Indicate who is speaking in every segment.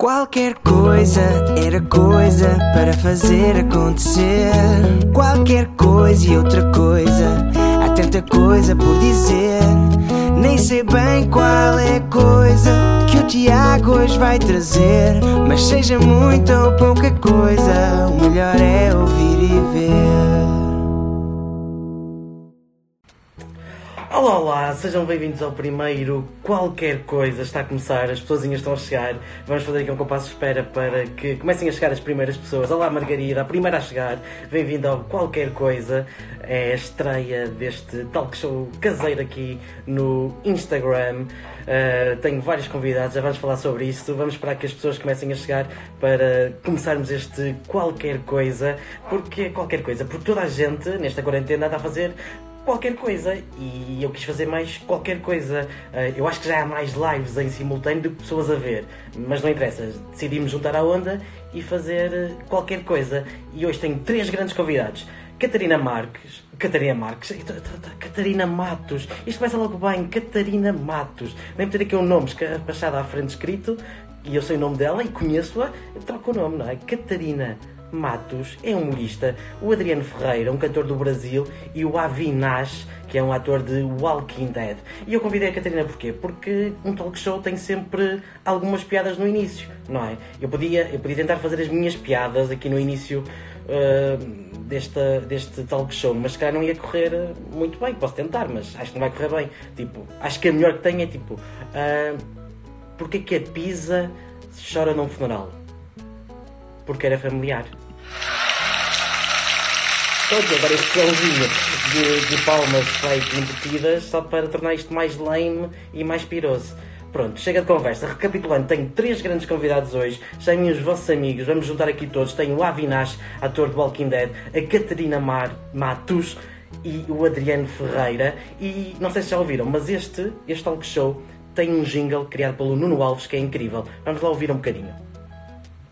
Speaker 1: Qualquer coisa era coisa para fazer acontecer. Qualquer coisa e outra coisa, há tanta coisa por dizer. Nem sei bem qual é a coisa que o Tiago hoje vai trazer. Mas seja muita ou pouca coisa, o melhor é ouvir e ver.
Speaker 2: Olá, olá, sejam bem-vindos ao primeiro Qualquer Coisa. Está a começar, as pessoas estão a chegar. Vamos fazer aqui um compasso de espera para que comecem a chegar as primeiras pessoas. Olá, Margarida, a primeira a chegar. Bem-vinda ao Qualquer Coisa. É a estreia deste talk show caseiro aqui no Instagram. Uh, tenho vários convidados, já vamos falar sobre isso. Vamos esperar que as pessoas comecem a chegar para começarmos este qualquer coisa. Porque qualquer coisa? Porque toda a gente nesta quarentena está a fazer qualquer coisa e eu quis fazer mais qualquer coisa. Eh, eu acho que já há mais lives em simultâneo do que pessoas a ver, mas não interessa. Decidimos juntar a onda e fazer eh, qualquer coisa. E hoje tenho três grandes convidados. Catarina Marques, Catarina Marques, Catarina Matos, isto começa logo bem, Catarina Matos, nem ter aqui um nome escarrapachado à frente escrito, e eu sei o nome dela e conheço-a, troco o nome, não é? Catarina Matos é humorista, o Adriano Ferreira, um cantor do Brasil, e o Avi Nash, que é um ator de Walking Dead. E eu convidei a Catarina porquê? Porque um talk show tem sempre algumas piadas no início, não é? Eu podia, eu podia tentar fazer as minhas piadas aqui no início uh, deste, deste talk show, mas se calhar não ia correr muito bem. Posso tentar, mas acho que não vai correr bem. Tipo, acho que a melhor que tenho é tipo, uh, porque que a Pisa chora num funeral? Porque era familiar. Todos agora este cãozinho de, de palmas fake invertidas só para tornar isto mais lame e mais piroso. Pronto, chega de conversa. Recapitulando, tenho três grandes convidados hoje. Chamem os vossos amigos, vamos juntar aqui todos. Tenho o Avinash, ator de Walking Dead, a Catarina Mar Matos e o Adriano Ferreira. E não sei se já ouviram, mas este, este talk show tem um jingle criado pelo Nuno Alves que é incrível. Vamos lá ouvir um bocadinho.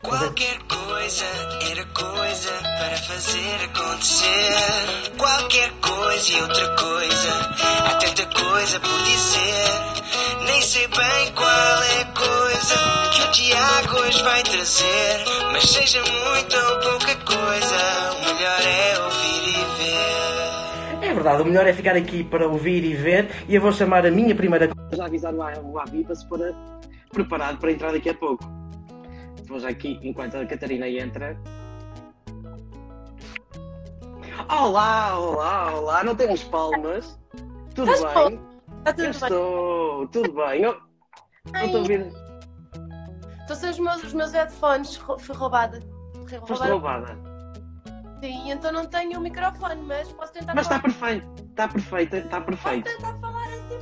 Speaker 1: Qualquer coisa era coisa para fazer acontecer. Qualquer coisa e outra coisa, há tanta coisa por dizer. Nem sei bem qual é a coisa que o Tiago hoje vai trazer. Mas seja muita ou pouca coisa, o melhor é ouvir e ver.
Speaker 2: É verdade, o melhor é ficar aqui para ouvir e ver. E eu vou chamar a minha primeira.
Speaker 3: Já avisar o Avi para preparado para entrar daqui a pouco. Já aqui, enquanto a Catarina entra, Olá, olá, olá. Não temos palmas. Tudo
Speaker 4: Estás
Speaker 3: bem?
Speaker 4: Está tudo
Speaker 3: Eu
Speaker 4: bem.
Speaker 3: estou, tudo bem. Eu não estou a ouvir.
Speaker 4: Estou sem os meus, os meus headphones. Fui roubada. Fui
Speaker 3: Foste
Speaker 4: roubada.
Speaker 3: roubada.
Speaker 4: Sim, então não tenho o microfone, mas posso tentar
Speaker 3: Mas está perfeito. Está perfeito, está
Speaker 4: Posso
Speaker 3: perfeito.
Speaker 4: tentar falar assim.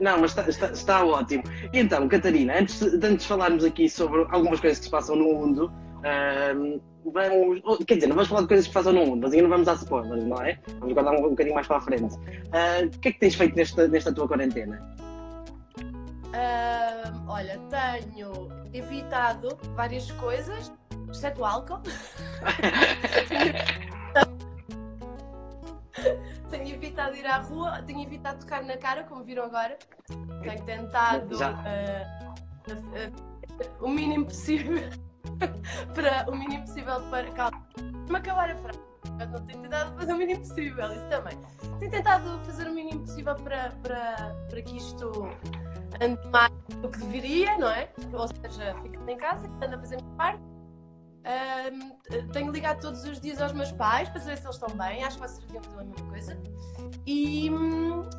Speaker 3: Não, mas está, está- está ótimo. Então, Catarina, antes de, antes de falarmos aqui sobre algumas coisas que se passam no mundo, ahm, vamos. ou, Quer dizer, não vamos falar de coisas que se passam no mundo, mas ainda não vamos dar spoilers, não é? Vamos guardar um, um bocadinho mais para a frente. Ah, o que é que tens feito nesta, nesta tua quarentena?
Speaker 4: Ahm, olha, tenho evitado várias coisas, exceto o álcool. tenho evitado ir à rua, tenho evitado tocar na cara, como viram agora. Tenho tentado
Speaker 3: Já.
Speaker 4: ah, ah, o mínimo possível para o mínimo possível para calma. Me acabar a frase. Eu não tenho tentado fazer o mínimo possível, isso também. Tenho tentado fazer o mínimo possível para, para, para que isto ande mais do que deveria, não é? Ou seja, ficando em casa, ando a fazer a minha parte. Tenho ligado todos os dias aos meus pais para saber se eles estão bem, acho que vocês deviam fazer a mesma coisa. E,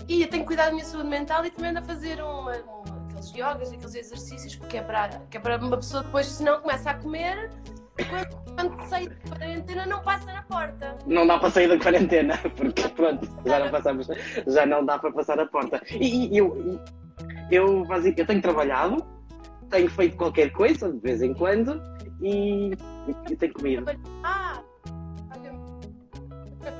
Speaker 4: e eu tenho cuidado da minha saúde mental e também ando a fazer uma, um- aqueles yogas, aqueles exercícios, porque é para, que é para uma pessoa depois, se não começa a comer, quando, quando sai da quarentena, não passa na porta.
Speaker 3: Não dá para sair da quarentena, porque pronto, já não passamos, já não dá para passar a porta. E, e eu, eu, basic- eu tenho trabalhado, tenho feito qualquer coisa de vez em quando e, e tenho comido.
Speaker 4: Ah!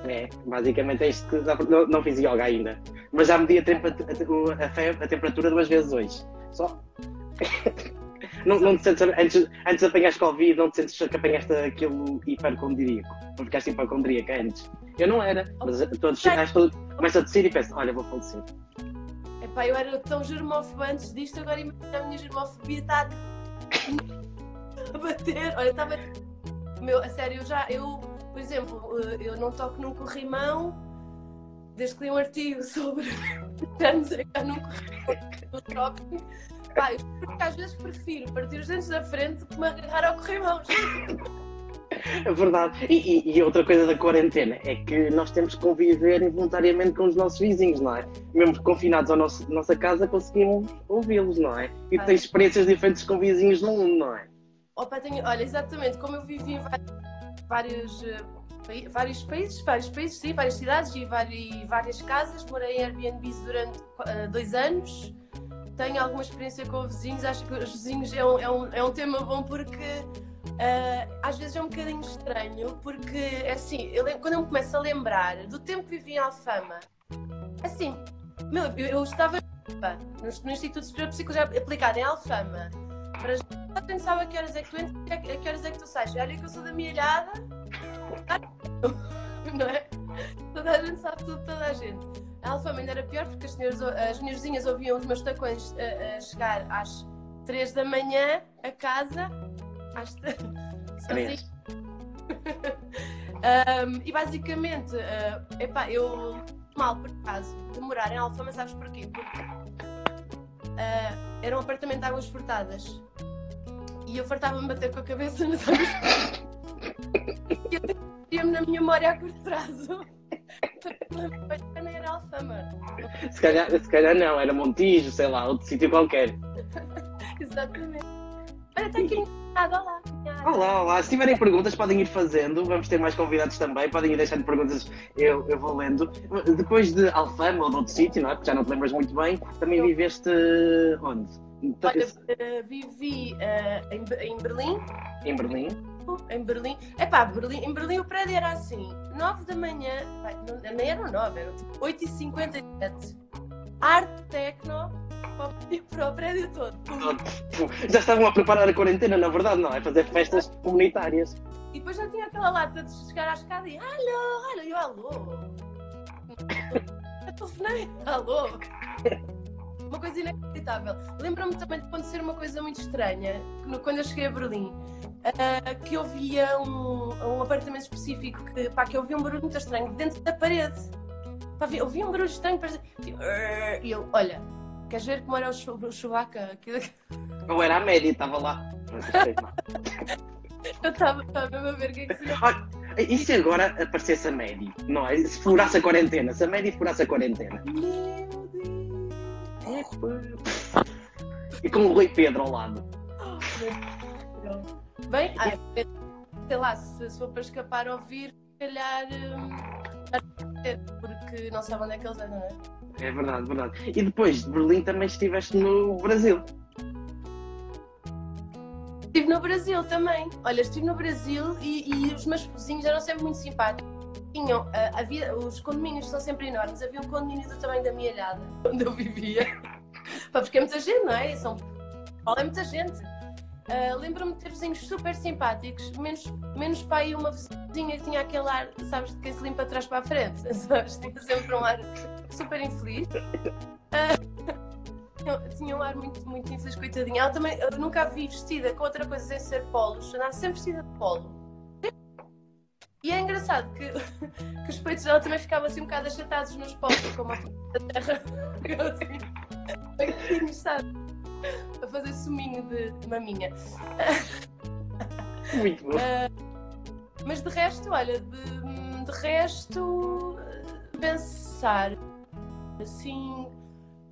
Speaker 3: É, basicamente é isto que não, não fiz yoga ainda. Mas já medi a, a, a a temperatura duas vezes hoje. Só. Não, não te sentes, antes, antes de apanhares Covid, não te sentes que apanhaste aquilo hipercondríaco. Não ficaste hipocondríaca antes. Eu não era, mas todos que começo a descer e penso, olha, vou falecer.
Speaker 4: Epá, eu era tão germófobo antes disto, agora imagina a minha germofobia está a bater. Olha, estava. Meu, a sério, eu já. Eu, por exemplo, eh, eu não toco num corrimão desde que li um artigo sobre anos a cá num corrimão. Pá, eu porque às vezes prefiro partir os dentes da frente que me agarrar ao corrimão.
Speaker 3: É verdade. E, e- outra coisa da quarentena é que nós temos que conviver involuntariamente com os nossos vizinhos, não é? Mesmo confinados à nossa casa, conseguimos ouvi-los, não é? E
Speaker 4: Ah.
Speaker 3: tens experiências diferentes com vizinhos no mundo, não é?
Speaker 4: Opa, tenho, olha, exatamente, como eu vivi em vários, eh, vários países, vários países, sim, várias cidades e várias casas, morei em Airbnbs durante eh, dois anos, tenho alguma experiência com vizinhos, acho que os vizinhos é um, é um, é um tema bom porque eh, às vezes é um bocadinho estranho, porque assim, eu quando eu me começo a lembrar do tempo que vivi em Alfama, assim, meu, eu, eu estava no, no Instituto Superior de Psicologia Aplicada em Alfama, para já pensava a que horas é que tu entras e a que- a horas é que tu sais. Olha que eu sou da minha ilhada, não é? Toda a gente sabe tudo, toda a gente. A Alfama ainda era pior porque as, senhoras, as minhas ouviam os meus tacões a, a chegar às 3 da manhã a casa, às t- sozinha.
Speaker 3: Três.
Speaker 4: Um, e basicamente, uh, epá, eu mal por acaso de morar em Alfama, sabes porquê? Porque uh, era um apartamento de águas furtadas e eu fartava-me bater com a cabeça nas águas e eu tinha-me na minha memória a curto prazo. Não era Alfama.
Speaker 3: Se calhar, se calhar não, era Montijo, sei lá, outro sítio qualquer.
Speaker 4: Exatamente. Olha, está aqui nada lá.
Speaker 3: Olá, olá. Se tiverem perguntas, podem ir fazendo. Vamos ter mais convidados também. Podem ir deixando perguntas, eu, eu vou lendo. Depois de Alfama ou de outro sítio, não é? Porque já não te lembras muito bem, também viveste onde?
Speaker 4: Olha, uh, vivi uh, em, em Berlim,
Speaker 3: Em Berlim.
Speaker 4: Em Berlim. Epá, Berlim, em Berlim o prédio era assim: 9 da manhã, vai, não, nem eram 9, eram tipo 8h57. Arte tecno para o- prédio todo.
Speaker 3: Já estavam a preparar a quarentena, na verdade, não é? Fazer festas comunitárias.
Speaker 4: E depois já tinha aquela lata de chegar à escada e alô, alô, e eu alô. Eu telefonei, alô. Uma coisa inacreditável. Lembro-me também de acontecer uma coisa muito estranha, no- quando eu cheguei a Berlim, ah, que eu via um, um apartamento específico que, pá, que eu via um barulho muito estranho dentro da parede. Pá, eu vi um barulho estranho, parecia, tipo, e eu, olha, queres ver como era o, chu o Chewbacca?
Speaker 3: Ou era a média, estava lá. Não não.
Speaker 4: Eu estava mesmo a ver o que é que se
Speaker 3: Olha, E se agora aparecesse a média? Não é? Se furasse a quarentena, se a média furasse a quarentena. E com o Rui Pedro ao lado.
Speaker 4: Bem, ah, sei lá, se, se for para escapar ao vírus, se calhar. hum, porque não sabe onde é que eles andam, não é?
Speaker 3: É verdade, verdade. E depois de Berlim também estiveste no Brasil.
Speaker 4: Estive no Brasil também. Olha, estive no Brasil e, e os meus vizinhos eram sempre muito simpáticos. Tinham, ah, havia, os condomínios são sempre enormes. Havia um condomínio do tamanho da minha ilhada, onde eu vivia. Porque é muita gente, não é? E São é muita gente. Ah, Lembro-me de ter vizinhos super simpáticos, menos, menos para aí uma vizinha que tinha aquele ar, sabes, de quem se limpa de trás para a frente, sabes? Tinha sempre um ar super infeliz. Tinha- tinha um ar muito, muito infeliz, coitadinha. Ela também, eu nunca a vi vestida com outra coisa sem ser polos, andava sempre vestida de polo. E é engraçado que, que os peitos dela também ficavam assim um bocado achatados nos polos, como a terra. Ficava assim, sabe? A fazer suminho de, de maminha.
Speaker 3: Muito bom.
Speaker 4: Mas de resto, olha, de, de resto, pensar assim,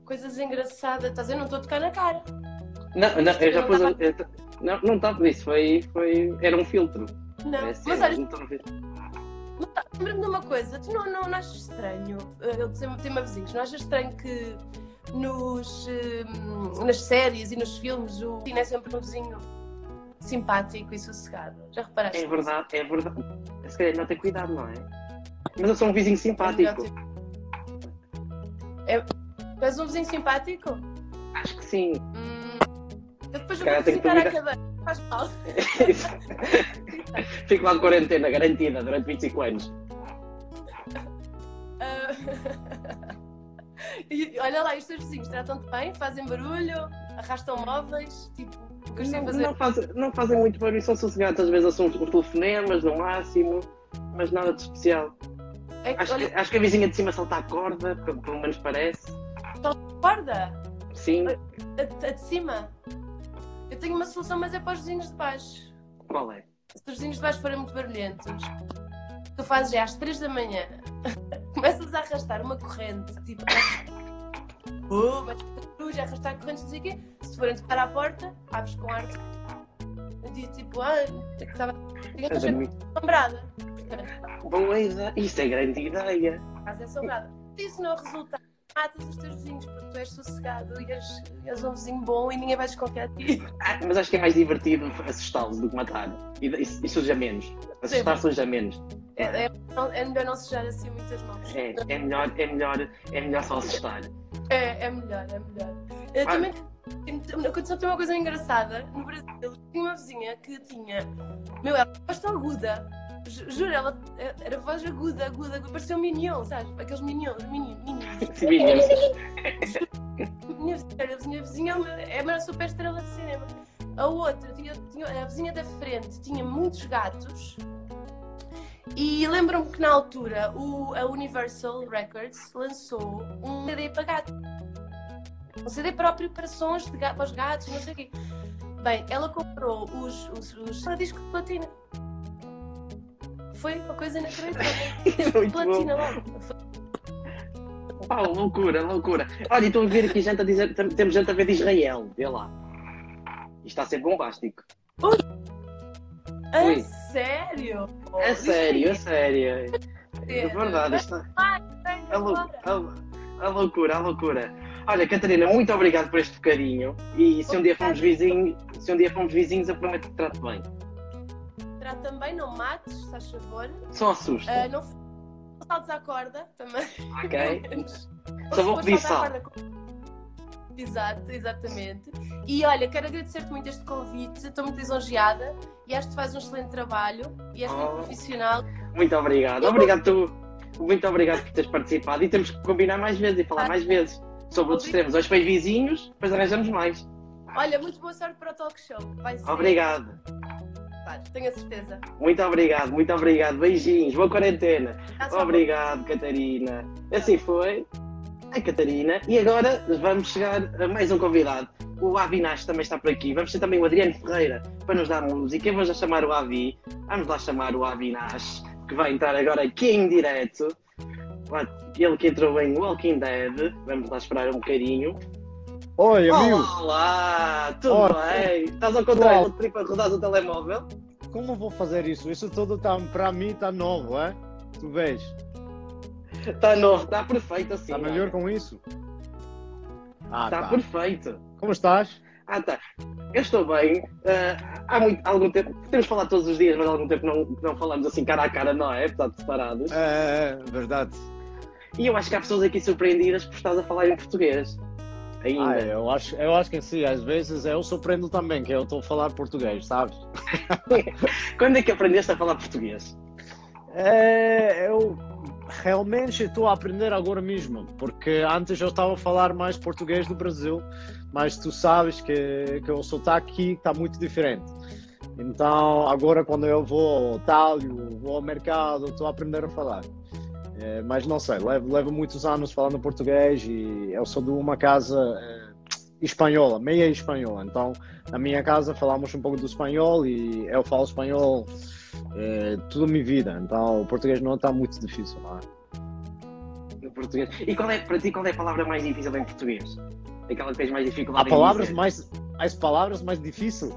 Speaker 4: coisas engraçadas. Estás a? Não estou a tocar na cara.
Speaker 3: Não, não, eu já
Speaker 4: não
Speaker 3: pus. eu Não, não estava isso, foi, foi. Era um filtro.
Speaker 4: Não.
Speaker 3: É
Speaker 4: Mas olha,
Speaker 3: não
Speaker 4: lembra-me de uma coisa. Tu não, não, não achas estranho? eh, Eu tenho, tenho uma vizinhos. Não achas estranho que nos, hum, nas séries e nos filmes o vizinho é sempre um vizinho simpático e sossegado? Já reparaste?
Speaker 3: É verdade, é verdade. Se calhar não tem cuidado, não é? Mas eu sou um vizinho simpático.
Speaker 4: É, és um vizinho simpático?
Speaker 3: Acho que sim.
Speaker 4: Hum, eu depois vou
Speaker 3: que
Speaker 4: visitar a cadeira. Faz mal.
Speaker 3: Fico lá de quarentena, garantida, durante 25 anos.
Speaker 4: Ah, e olha lá, os teus vizinhos tratam-te bem? Fazem barulho? arrastam móveis, tipo,
Speaker 3: Não,
Speaker 4: fazer.
Speaker 3: não fazem, não fazem muito barulho, são sossegados. Às vezes uns, uns telefonemas no máximo, mas nada de especial.
Speaker 4: É que,
Speaker 3: Acho,
Speaker 4: olha,
Speaker 3: que, acho que a vizinha de cima salta a corda, pelo, pelo menos parece.
Speaker 4: guarda,
Speaker 3: Sim,
Speaker 4: a, a de cima. Eu tenho uma solução, mas é para os vizinhos de baixo.
Speaker 3: qual é?
Speaker 4: Se os vizinhos de baixo forem muito barulhentos, tu fazes já às 3 da manhã, começas a arrastar uma corrente, tipo, oh, mas já arrastar correntes, não sei o quê. Se forem tocar à porta, abres com ar. Eu digo tipo, ah, que estava. Assombrada.
Speaker 3: Boa ideia. Isso é grande ideia.
Speaker 4: a casa é assombrada. Se isso não resulta, matas os teus vizinhos, tu és sossegado e és, és um vizinho bom e ninguém vai desconfiar de ti.
Speaker 3: Ah, mas acho que é mais divertido assustá-los do que matar. E, e, e suja menos. Assustar suja menos.
Speaker 4: É, é, é melhor não sujar assim muitas mãos.
Speaker 3: É, é, melhor, é, melhor, é melhor só assustar.
Speaker 4: É, é melhor, é melhor. Eu
Speaker 3: Ah.
Speaker 4: também aconteceu uma coisa engraçada. No Brasil, tinha uma vizinha que tinha. Meu, ela voz tão aguda. Ju- Juro, ela era voz aguda, aguda, aguda. Parecia um minion, sabes? Aqueles minions, mini, minions.
Speaker 3: Meninos.
Speaker 4: minha vizinha, a minha vizinha é uma, é uma super estrela de cinema. A outra, tinha, tinha, a vizinha da frente tinha muitos gatos. E lembro-me que na altura o, a Universal Records lançou um CD para gatos. Um CD próprio para sons de ga- para os gatos, não sei o quê. Bem, ela comprou os, os, os discos de platina. Foi uma coisa inacreditável. Platina logo. Foi-
Speaker 3: Pá, loucura, loucura. Olha, e estou a ver aqui gente a dizer, tem- temos gente a ver de Israel, vê lá. Isto está a ser bombástico.
Speaker 4: A
Speaker 3: Ui.
Speaker 4: sério?
Speaker 3: É sério, é sério. É verdade, isto está. A, lou- a- a loucura, a loucura. Olha, Catarina, muito obrigado por este bocadinho. E se um dia fomos vizinhos, se um dia fomos vizinhos, eu prometo que te trato bem.
Speaker 4: Terá também, não mates, se faz favor.
Speaker 3: Só assusta.
Speaker 4: Ah, não saltes à corda também.
Speaker 3: Ok? Só vou pedir sal.
Speaker 4: Exato, exatamente. E olha, quero agradecer-te muito este convite, estou muito lisonjeada e acho que tu fazes um excelente trabalho e és muito
Speaker 3: Oh.
Speaker 4: profissional.
Speaker 3: Muito obrigado. Obrigado tu. Muito obrigado por teres participado. E temos que combinar mais vezes e falar mais vezes sobre outros temas. Hoje foi vizinhos, depois arranjamos mais.
Speaker 4: Olha, muito boa sorte para o talk show. Vai ser.
Speaker 3: Obrigado.
Speaker 4: Vai, tenho a certeza.
Speaker 3: Muito obrigado, muito obrigado. Beijinhos, boa quarentena.
Speaker 4: Tá.
Speaker 3: Obrigado, Catarina. Assim foi. A Catarina. E agora vamos chegar a mais um convidado. O Avinash também está por aqui. Vamos ter também o Adriano Ferreira para nos dar música. Vou já chamar o Avi. Vamos lá chamar o Avinash, que vai entrar agora aqui em direto. Ele que entrou em Walking Dead. Vamos lá esperar um bocadinho.
Speaker 5: Oi, amigo,
Speaker 3: Olá, olá, tudo
Speaker 5: Ora.
Speaker 3: bem? Estás ao contrário
Speaker 5: Olá.
Speaker 3: do trip a rodar o telemóvel?
Speaker 5: como vou fazer isso? Isso tudo tá, para mim está novo, é? Tu vês?
Speaker 3: Está novo, está perfeito assim.
Speaker 5: Está melhor com isso? Ah,
Speaker 3: Está
Speaker 5: tá.
Speaker 3: perfeito.
Speaker 5: Como estás?
Speaker 3: Ah, tá. Eu estou bem. Ah, há muito, há algum tempo. Temos falado todos os dias, mas há algum tempo não, não falamos assim cara a cara, não é? De separados.
Speaker 5: É, é, verdade.
Speaker 3: E eu acho que há pessoas aqui surpreendidas por estás a falar em português. Ainda.
Speaker 5: Ah, eu, acho, eu acho que sim, às vezes eu surpreendo também, que eu estou a falar português, sabes?
Speaker 3: Quando é que aprendeste a falar português?
Speaker 5: É, eu realmente estou a aprender agora mesmo, porque antes eu estava a falar mais português do Brasil, mas tu sabes que, que o sotaque aqui está muito diferente. Então, agora quando eu vou ao talho, vou ao mercado, estou a aprender a falar. É, mas não sei, levo, levo muitos anos falando português e eu sou de uma casa é, espanhola, meia espanhola. Então, na minha casa falamos um pouco do espanhol e eu falo espanhol é, toda a minha vida. Então, o português não está muito difícil, não é?
Speaker 3: No português. E qual é, para ti, qual é a palavra mais difícil em português? Aquela que tens mais
Speaker 5: Há
Speaker 3: dificuldade em
Speaker 5: palavras mais, as palavras mais difíceis?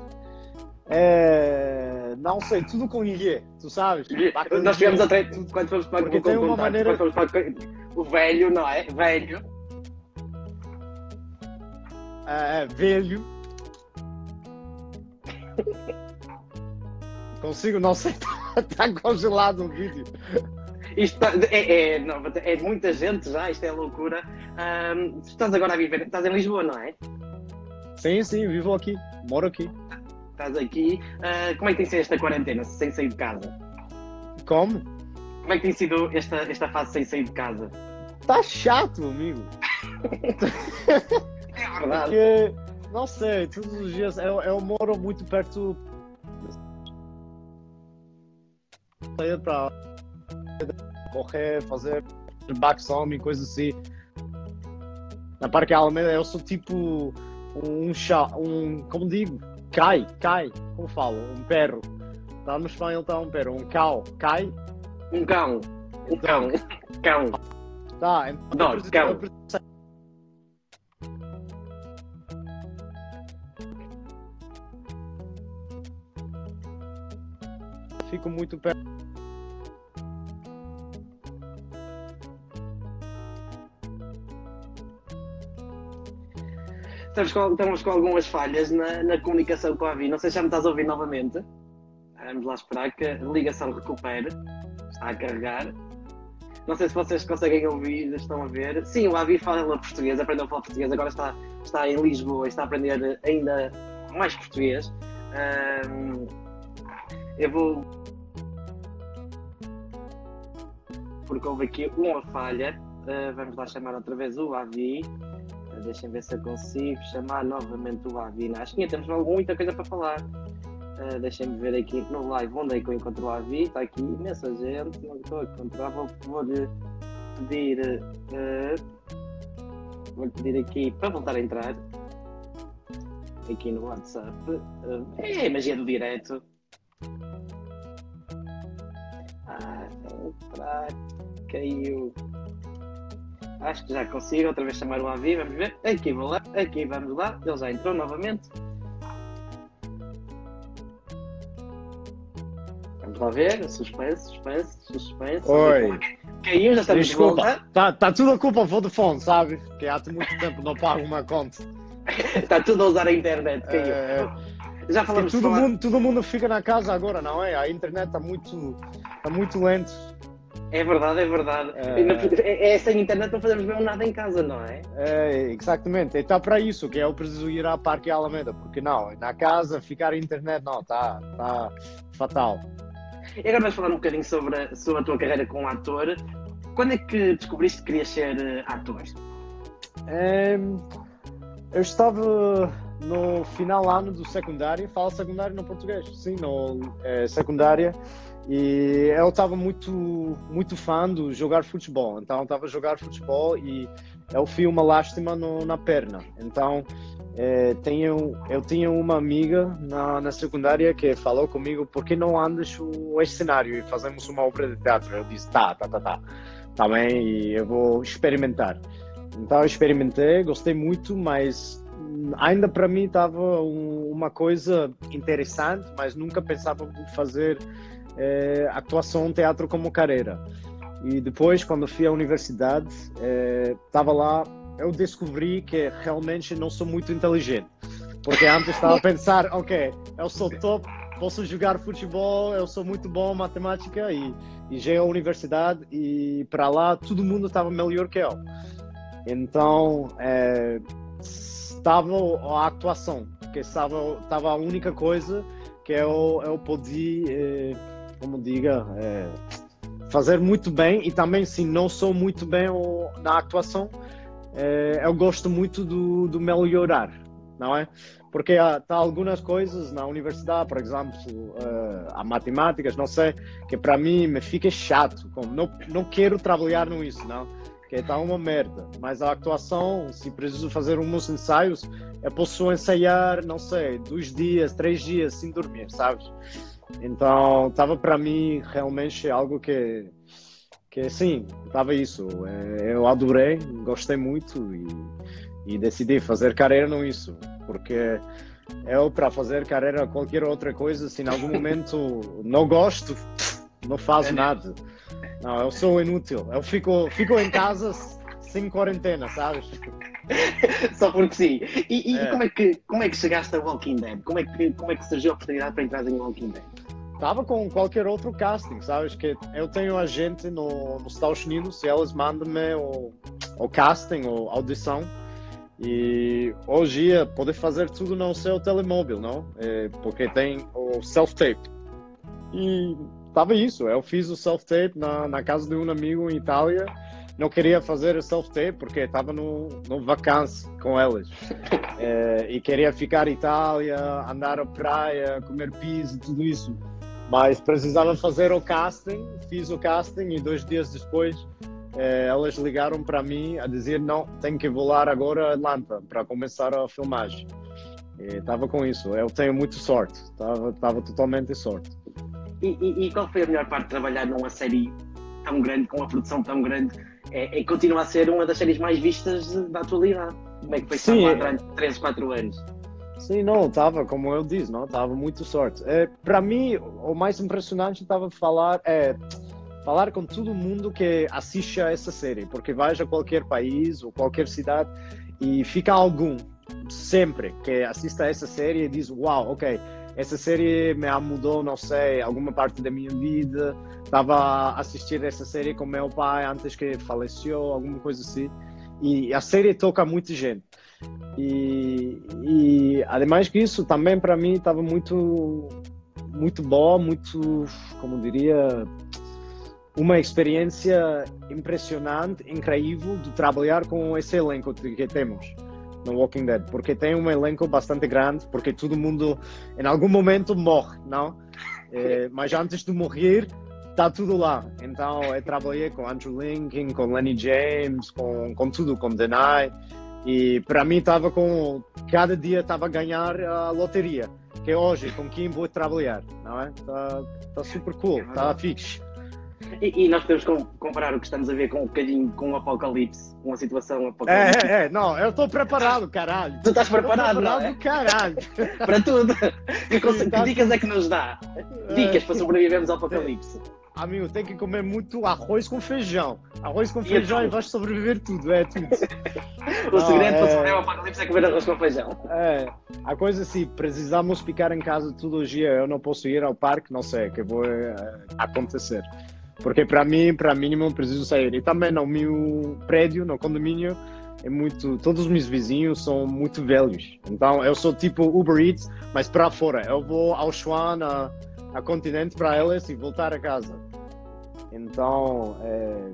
Speaker 5: É, não sei, tudo com IE, tu sabes?
Speaker 3: Nós
Speaker 5: IE.
Speaker 3: tivemos até quando fomos para
Speaker 5: Porque
Speaker 3: vou
Speaker 5: tem uma maneira-
Speaker 3: quando fomos para o velho, não é? Velho.
Speaker 5: É, é, velho. Consigo, não sei, está congelado o vídeo.
Speaker 3: Isto tá- é, é, não, é muita gente já, isto é loucura. Tu estás agora a viver, estás em Lisboa, não é?
Speaker 5: Sim, sim, vivo aqui, moro aqui.
Speaker 3: Estás aqui. Ah, como é que tem sido esta quarentena sem sair de casa?
Speaker 5: Como?
Speaker 3: Como é que tem sido esta, esta fase sem sair de casa?
Speaker 5: Tá chato, amigo.
Speaker 3: É verdade.
Speaker 5: Porque Não sei, todos os dias. Eu, eu moro muito perto. Sair pra correr, fazer backstorm, coisas assim. Na Parque Alameda eu sou tipo um chá, um. Como digo? Cai, cai, como falo? Um perro. Tá no espanhol está um perro, um cão, cai.
Speaker 3: Um cão. Um cão. Cão.
Speaker 5: Tá, então.
Speaker 3: Não, cão.
Speaker 5: Fico muito perto.
Speaker 3: Estamos com, estamos com algumas falhas na, na comunicação com a Avi. Não sei se já me estás a ouvir novamente. Vamos lá esperar que a ligação recupere. Está a carregar. Não sei se vocês conseguem ouvir, estão a ver. Sim, o Avi fala português, aprendeu a falar português, agora está, está em Lisboa e está a aprender ainda mais português. Ahm, eu vou. Porque houve aqui uma falha. Ah, vamos lá chamar outra vez o Avi. Deixem ver se eu consigo chamar novamente o Avi. Não, Acho que ainda temos muita coisa para falar. Ah, Deixem-me ver aqui no live onde é que eu encontro o Avi. Está aqui imensa gente. Não estou a encontrar. Vou, vou pedir. ah, vou pedir aqui para voltar a entrar. Aqui no WhatsApp. Ah, é a magia do direto. Ah, entrar. Caiu. Acho que já consigo outra vez chamar o Avi, vamos ver. Aqui vou lá, aqui vamos lá. Ele já entrou novamente. Vamos lá ver. Suspense, suspense, suspense.
Speaker 5: Oi.
Speaker 3: Caiu, já estamos de
Speaker 5: Desculpa,
Speaker 3: volta.
Speaker 5: tá, tá tudo a culpa Vodafone, sabe? Que há muito tempo não pago uma conta.
Speaker 3: Está tudo a usar a internet. Caiu.
Speaker 5: É,
Speaker 3: já
Speaker 5: que
Speaker 3: falamos de
Speaker 5: todo,
Speaker 3: falar-
Speaker 5: mundo, todo mundo fica na casa agora, não é? A internet está muito, tá muito lento.
Speaker 3: É verdade, é verdade.
Speaker 5: É.
Speaker 3: Não- É, é sem internet não fazemos mesmo nada em casa, não é?
Speaker 5: É, exatamente, está para isso que eu preciso ir à Parque Alameda, porque não, na casa ficar a internet não, está tá fatal.
Speaker 3: E agora vamos falar um bocadinho sobre a, sobre a tua carreira como ator. Quando é que descobriste que querias ser eh, ator?
Speaker 5: Em, eu estava no final ano do secundário, falo secundário no português, sim, no eh, secundária, e eu estava muito, muito fã de jogar futebol, então estava a jogar futebol e eu fui uma lástima no- na perna, então eh, tenho, eu tinha uma amiga na, na secundária que falou comigo, por que não andas o este cenário e fazemos uma obra de teatro? Eu disse, tá, tá, tá, tá, tá bem, e eu vou experimentar. Então eu experimentei, gostei muito, mas hum, ainda para mim estava um- uma coisa interessante, mas nunca pensava fazer eh, atuação, teatro como carreira. E depois, quando fui à universidade, estava lá, eu descobri que realmente não sou muito inteligente. Porque antes estava a pensar, ok, eu sou top, posso jogar futebol, eu sou muito bom em matemática e, e cheguei à universidade e para lá todo mundo estava melhor que eu. Então, eh, estava a atuação, que estava, estava a única coisa que eu, eu podia, eh, como diga, eh, fazer muito bem e também se não sou muito bem na atuação, eh, eu gosto muito do, do melhorar, não é? Porque há tá algumas coisas na universidade, por exemplo, eh, a matemáticas, não sei, que para mim me fica chato, como não, não quero trabalhar com isso, não? Que está uma merda. Mas a atuação, se preciso fazer uns ensaios, eu posso ensaiar, não sei, dois dias, três dias sem dormir, sabes? Então, estava para mim realmente algo que, que sim, estava isso. Eh, Eu adorei, gostei muito e, e decidi fazer carreira no isso, porque eu para fazer carreira qualquer outra coisa, se em algum momento não gosto, não faço nada. Não, eu sou inútil. Eu fico, fico em casa sem quarentena, sabes?
Speaker 3: Só porque sim. E, e
Speaker 5: É.
Speaker 3: como, é que, como é que chegaste a Walking Dead? Como é que, como é que surgiu a oportunidade para entrar em Walking Dead?
Speaker 5: Estava com qualquer outro casting, sabes? Que eu tenho a gente no, nos Estados Unidos e eles mandam-me o, o casting, ou audição. E hoje dia pode fazer tudo no seu telemóvel, não? É, porque tem o self-tape. E estava isso. Eu fiz o self-tape na, na casa de um amigo em Itália não queria fazer self-tape porque estava no, no vacância com elas. É, e queria ficar em Itália, andar à praia, comer pizza, tudo isso. Mas precisava fazer o casting, fiz o casting e dois dias depois é, elas ligaram para mim a dizer não, tenho que voar agora a Atlanta para começar a filmagem. Estava com isso, eu tenho muito sorte, estava totalmente sorte.
Speaker 3: E, e, e, qual foi a melhor parte de trabalhar numa série tão grande, com uma produção tão grande? É, é continua a ser uma das séries mais vistas da atualidade. Como é que foi estar lá durante 3, 4 anos?
Speaker 5: Sim, não, estava, como eu disse, não, estava muito sorte. É, para mim, o mais impressionante estava falar, é, falar com todo mundo que assiste a essa série, porque vai a qualquer país ou qualquer cidade e fica algum sempre que assista a essa série e diz, uau, ok, essa série me mudou, não sei, alguma parte da minha vida. Estava a assistir essa série com meu pai antes que faleceu, alguma coisa assim. E a série toca muita gente. E, e ademais que isso, também para mim estava muito, muito bom, muito, como diria, uma experiência impressionante, incrível de trabalhar com esse elenco que temos no Walking Dead, porque tem um elenco bastante grande, porque todo mundo em algum momento morre, não? É, mas antes de morrer, está tudo lá. Então eu trabalhei com Andrew Lincoln, com Lenny James, com, com tudo, com Denai. E para mim estava com. Cada dia estava a ganhar a loteria. Que é hoje, com quem vou trabalhar, não é? Está tá super cool, está fixe.
Speaker 3: E, e, nós podemos comparar o que estamos a ver com um bocadinho com o apocalipse, com a situação apocalipse.
Speaker 5: É, é, é não, eu estou preparado, caralho.
Speaker 3: Tu estás preparado, preparado
Speaker 5: não é? caralho.
Speaker 3: para tudo. Que, que tá- dicas é que nos dá? Dicas para sobrevivermos ao apocalipse.
Speaker 5: Amigo, tem que comer muito arroz com feijão. Arroz com feijão e, vais sobreviver tudo, é tudo.
Speaker 3: o segredo para sobreviver ao apocalipse é comer arroz com feijão.
Speaker 5: É, a coisa assim, precisamos ficar em casa todo o dia, eu não posso ir ao parque, não sei, que vai uh, acontecer. Porque para mim, para mínimo, preciso sair. E também no meu prédio, no condomínio, é muito. Todos os meus vizinhos são muito velhos. Então eu sou tipo Uber Eats, mas para fora. Eu vou ao Schwan, a, a continente para elas e voltar a casa. Então, é,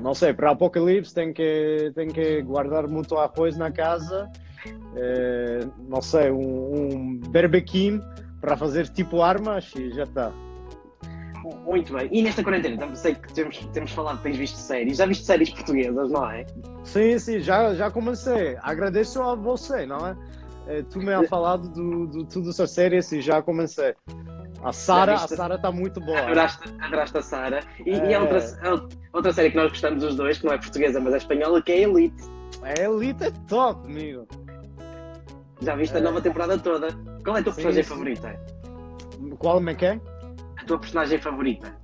Speaker 5: não sei, para Apocalipse tem que, tem que guardar muito arroz na casa. É, não sei, um, um berbequim para fazer tipo armas e já está.
Speaker 3: Muito bem. E nesta quarentena, sei que temos, temos falado, tens visto séries. Já viste séries portuguesas, não é?
Speaker 5: Sim, sim, já, já comecei. Agradeço a você, não é? é tu me has falado do, do tudo essa série e já comecei. A Sara, a Sara está muito boa.
Speaker 3: Adoraste, adoraste a Sara. E, é... e há outra, outra série que nós gostamos os dois, que não é portuguesa, mas é espanhola, que é Elite.
Speaker 5: A Elite é top, amigo.
Speaker 3: Já viste é... a nova temporada toda. Qual é a tua sim, personagem sim. favorita?
Speaker 5: Qual é que é?
Speaker 3: tua personagem favorita?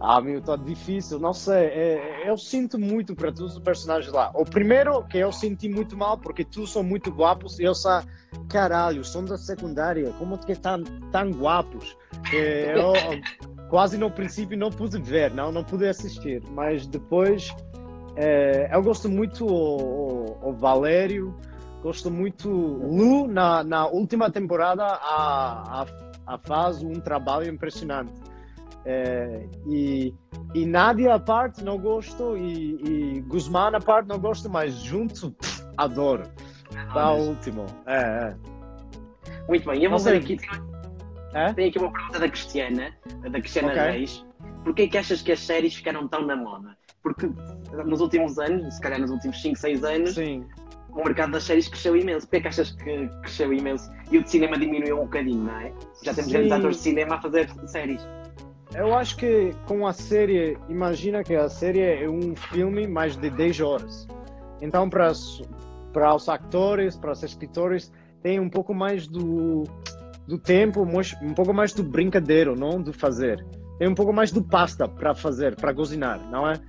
Speaker 5: Ah, meu, tá difícil, não sei. É, eu sinto muito para todos os personagens lá. O primeiro que eu senti muito mal, porque todos são muito guapos, e eu só, caralho, são da secundária, como que estão tão guapos? eu quase no princípio não pude ver, não, não pude assistir, mas depois é, eu gosto muito o, o, o Valério, gosto muito Lu na, na última temporada a, a a faz um trabalho impressionante. É, e, e Nadia a parte não gosto e, e Guzmán a parte não gosto, mas junto pff, adoro. Tá ah, último. É, é.
Speaker 3: Muito bem, eu vou fazer aqui. É? Tenho aqui uma pergunta da Cristiana, da Cristiana okay. Reis. Porquê que achas que as séries ficaram tão na moda? Porque nos últimos anos, se calhar nos últimos 5, 6 anos, Sim o mercado das séries cresceu imenso. Porquê é que achas que cresceu imenso e o de cinema diminuiu um bocadinho, não é? Já temos grandes atores de cinema a fazer séries.
Speaker 5: Eu acho que com a série, imagina que a série é um filme mais de 10 horas. Então, para, para os atores, para os escritores, tem um pouco mais do, do tempo, um pouco mais do brincadeiro, não? Do fazer. Tem um pouco mais do pasta para fazer, para cozinhar, não é?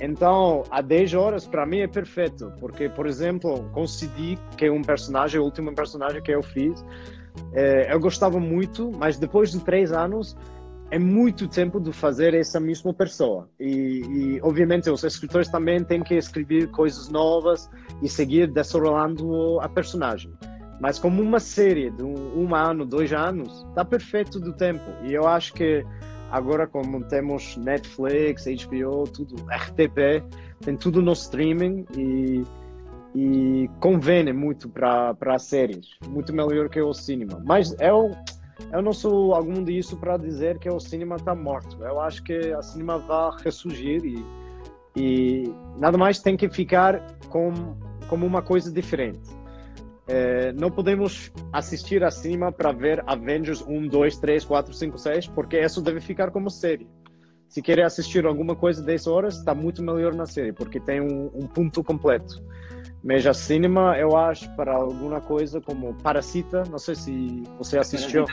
Speaker 5: Então, a 10 horas para mim é perfeito, porque, por exemplo, CD, que é um personagem, o último personagem que eu fiz, é, eu gostava muito, mas depois de três anos é muito tempo de fazer essa mesma pessoa. E, e, obviamente os escritores também têm que escrever coisas novas e seguir desenrolando a personagem. Mas como uma série de um, um ano, dois anos, está perfeito do tempo. E eu acho que agora como temos Netflix, HBO, tudo, RTP, tem tudo no streaming e, e convém muito para séries, muito melhor que o cinema. Mas eu, eu não sou algum disso para dizer que o cinema está morto. Eu acho que o cinema vai ressurgir e, e nada mais tem que ficar com, como uma coisa diferente. É, não podemos assistir acima para ver Avengers 1, 2, 3, 4, 5, 6, porque isso deve ficar como série. Se querer assistir alguma coisa 10 horas, está muito melhor na série, porque tem um, um ponto completo. Mas a cinema, eu acho, para alguma coisa como Parasita, não sei se você assistiu,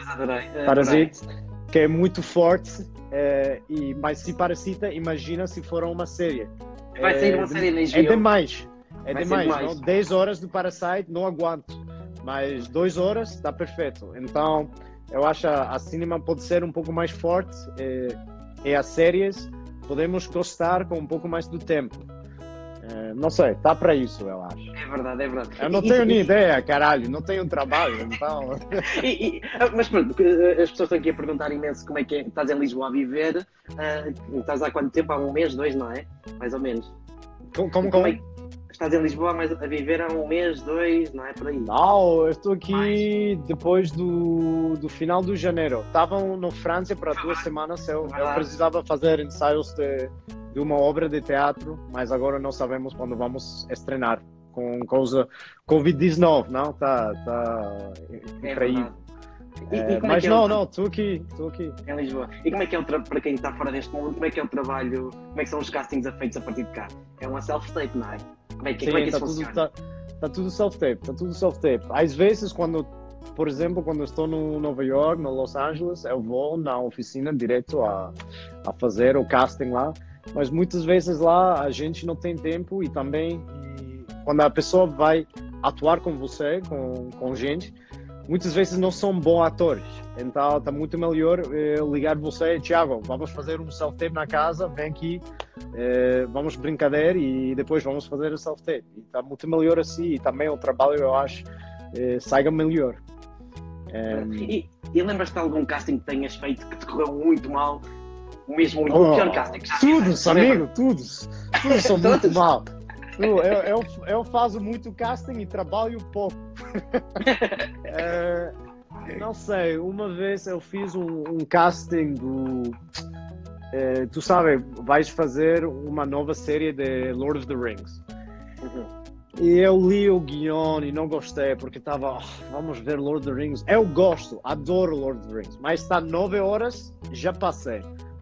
Speaker 5: Parasita, que é muito forte, é, e, mas se Parasita, imagina se for uma série.
Speaker 3: Vai sair uma série na.
Speaker 5: É demais. É
Speaker 3: Vai ser
Speaker 5: demais,
Speaker 3: demais.
Speaker 5: não? 10 horas do Parasite não aguento, mas 2 horas está perfeito. Então, eu acho a, a cinema pode ser um pouco mais forte e, e as séries podemos gostar com um pouco mais do tempo. Eh, não sei, tá para isso, eu acho.
Speaker 3: É verdade, é verdade.
Speaker 5: Eu não
Speaker 3: E-
Speaker 5: tenho
Speaker 3: e-
Speaker 5: nem ideia, caralho, não tenho trabalho, então.
Speaker 3: E- ah, mas pronto, ah, as pessoas estão aqui a perguntar imenso como é que é. Estás em Lisboa a viver. ah, estás há quanto tempo? Há um mês, dois, não é? Mais ou menos.
Speaker 5: Como, como,
Speaker 3: Como é que- Estás em Lisboa mais, a viver há um mês, dois, não é? Por aí.
Speaker 5: Não, eu estou aqui depois do, do final de janeiro. Estavam na França para duas semanas. Eu, eu precisava fazer ensaios de, de uma obra de teatro, mas agora não sabemos quando vamos estrenar. Com causa Covid-19, não? Tá, tá
Speaker 3: É
Speaker 5: incrível.
Speaker 3: verdade. E- e
Speaker 5: É,
Speaker 3: é
Speaker 5: mas
Speaker 3: é
Speaker 5: não, não, estou aqui, estou aqui.
Speaker 3: Em Lisboa. E como é que é o tra... para quem está fora deste mundo, como é que é o trabalho, como é que são os castings feitos a partir de cá? É uma self-tape, não é? Como é que, como é que
Speaker 5: Sim,
Speaker 3: isso
Speaker 5: tá tudo,
Speaker 3: funciona?
Speaker 5: tá, tá tudo self-tape, tá tudo self-tape. Às vezes, quando, por exemplo, quando estou no Nova York, no Los Angeles, eu vou na oficina direto a, a fazer o casting lá. Mas muitas vezes lá a gente não tem tempo e também e quando a pessoa vai atuar com você, com, com gente, muitas vezes não são bons atores. Então está muito melhor eh, ligar você, Tiago, vamos fazer um self-tape na casa, vem aqui, eh, vamos brincadeira e depois vamos fazer o self-tape. Está muito melhor assim e também o trabalho, eu acho, eh, saiga melhor. Eh,
Speaker 3: E, e lembras-te de algum casting que tenhas feito que te correu muito mal? O mesmo
Speaker 5: Oh,
Speaker 3: casting
Speaker 5: Todos,
Speaker 3: fizeste?
Speaker 5: amigo, todos. Todos são muito mal. Eu, eu, eu, faço muito casting e trabalho pouco. Eh, não sei, uma vez eu fiz um, um casting do. eh, tu sabe, vais fazer uma nova série de Lord of the Rings.
Speaker 3: Uhum.
Speaker 5: E eu li o guion e não gostei, porque estava, "Ah, vamos ver Lord of the Rings. Eu gosto, adoro Lord of the Rings, mas está nove horas, já passei.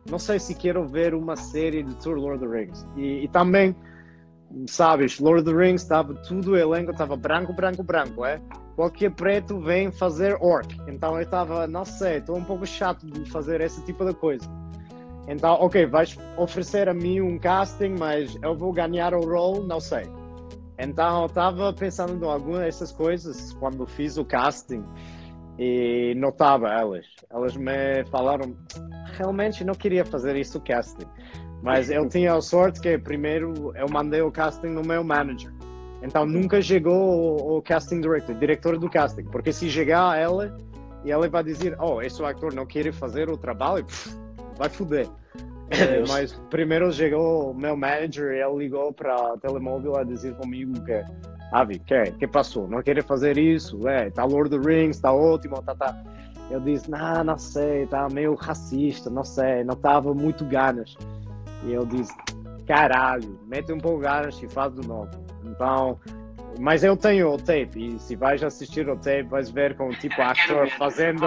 Speaker 5: Não sei se quero ver uma série de Tour Lord of the Rings. E, e também, sabes, Lord of the Rings estava tudo, elenco estava branco, branco, branco, é? Qualquer preto vem fazer orc. Então eu estava, não sei, estou um pouco chato de fazer esse tipo de coisa. Então, ok, vais oferecer a mim um casting, mas eu vou ganhar o role, não sei. Então, eu estava pensando em algumas dessas coisas quando fiz o casting e notava elas. Elas me falaram, realmente não queria fazer isso o casting. Mas eu tinha a sorte que primeiro eu mandei o casting no meu manager. Então nunca chegou o, o casting director, diretor do casting. Porque se chegar a ela e ela vai dizer, oh, esse ator não quer fazer o trabalho, pff, vai foder. É, mas primeiro chegou o meu manager e ele ligou para o telemóvel a dizer comigo que Avi, que, que passou? Não querer fazer isso? É, tá Lord of the Rings, tá ótimo, tá, tá. Eu disse, não, não sei, tá meio racista, não sei, não tava muito ganas. E eu disse, caralho, mete um pouco ganas e faz de novo. Então, mas eu tenho o tape, e se vais assistir o tape, vais ver com tipo
Speaker 3: ver,
Speaker 5: fazendo.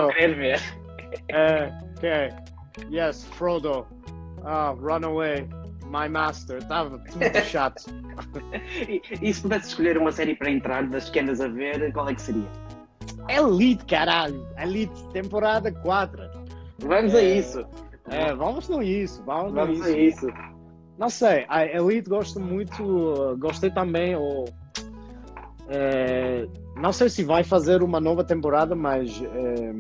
Speaker 5: É, ok. Yes, Frodo. Ah, run away. My master. Tava tudo chato.
Speaker 3: E, e se pudesse escolher uma série para entrar das que andas a ver, qual é que seria?
Speaker 5: Elite, caralho. Elite, temporada 4.
Speaker 3: Vamos a
Speaker 5: É.
Speaker 3: isso.
Speaker 5: É, vamos no isso, vamos,
Speaker 3: Vamos
Speaker 5: no
Speaker 3: a
Speaker 5: isso.
Speaker 3: isso.
Speaker 5: Não sei, a Elite gosto muito, gostei também é, não sei se vai fazer uma nova temporada, mas é,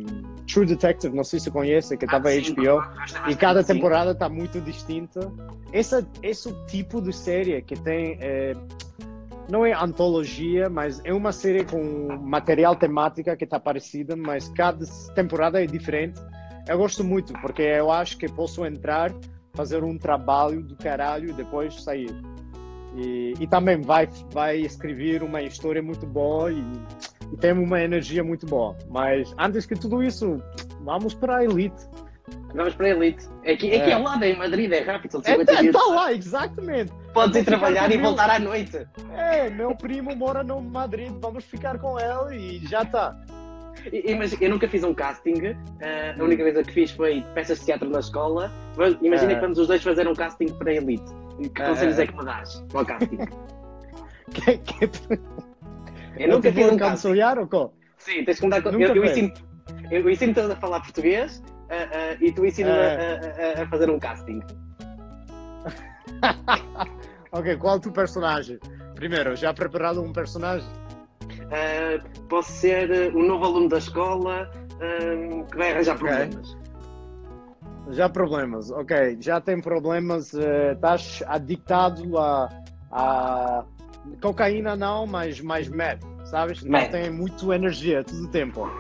Speaker 5: True Detective, não sei se conhece, que estava
Speaker 3: Ah, sim,
Speaker 5: HBO. E cada temporada está muito distinta. Essa, esse tipo de série que tem. é, não é antologia, mas é uma série com material temática que está parecida, mas cada temporada é diferente. eu gosto muito, porque eu acho que posso entrar, fazer um trabalho do caralho e depois sair. E, e também vai, vai escrever uma história muito boa e tem uma energia muito boa. Mas antes que tudo isso, vamos para a elite.
Speaker 3: Vamos para a Elite. É aqui, é. aqui ao lado, é em Madrid, é rápido, são
Speaker 5: É,
Speaker 3: 50
Speaker 5: é,
Speaker 3: minutos.
Speaker 5: tá lá, exatamente.
Speaker 3: Podes ir trabalhar e voltar à noite.
Speaker 5: É, meu primo mora no Madrid, vamos ficar com ele e já tá.
Speaker 3: E- e- Mas eu nunca fiz um casting. eh, a única vez que fiz foi peças de teatro na escola. Imagina
Speaker 5: É.
Speaker 3: que vamos os dois fazer um casting para a Elite. Que
Speaker 5: É,
Speaker 3: conselhos
Speaker 5: é.
Speaker 3: é que me dás para o casting?
Speaker 5: Que, que,
Speaker 3: Eu nunca
Speaker 5: te
Speaker 3: fiz um
Speaker 5: aconselhar ou quê?
Speaker 3: Sim, tens que me dar conta.
Speaker 5: Nunca
Speaker 3: Eu, eu ensino, eu ensino-te a falar português eh, eh, e tu ensina-me
Speaker 5: É.
Speaker 3: a, a- a fazer um casting.
Speaker 5: ok, qual é o teu personagem? Primeiro, já preparado um personagem?
Speaker 3: Posso ser um novo aluno da escola eh, que vai arranjar problemas.
Speaker 5: Já problemas, ok. Já tem problemas, estás adictado a, a cocaína não, mas mais meth, sabes? Não
Speaker 3: Meth.
Speaker 5: tem muito energia todo o tempo.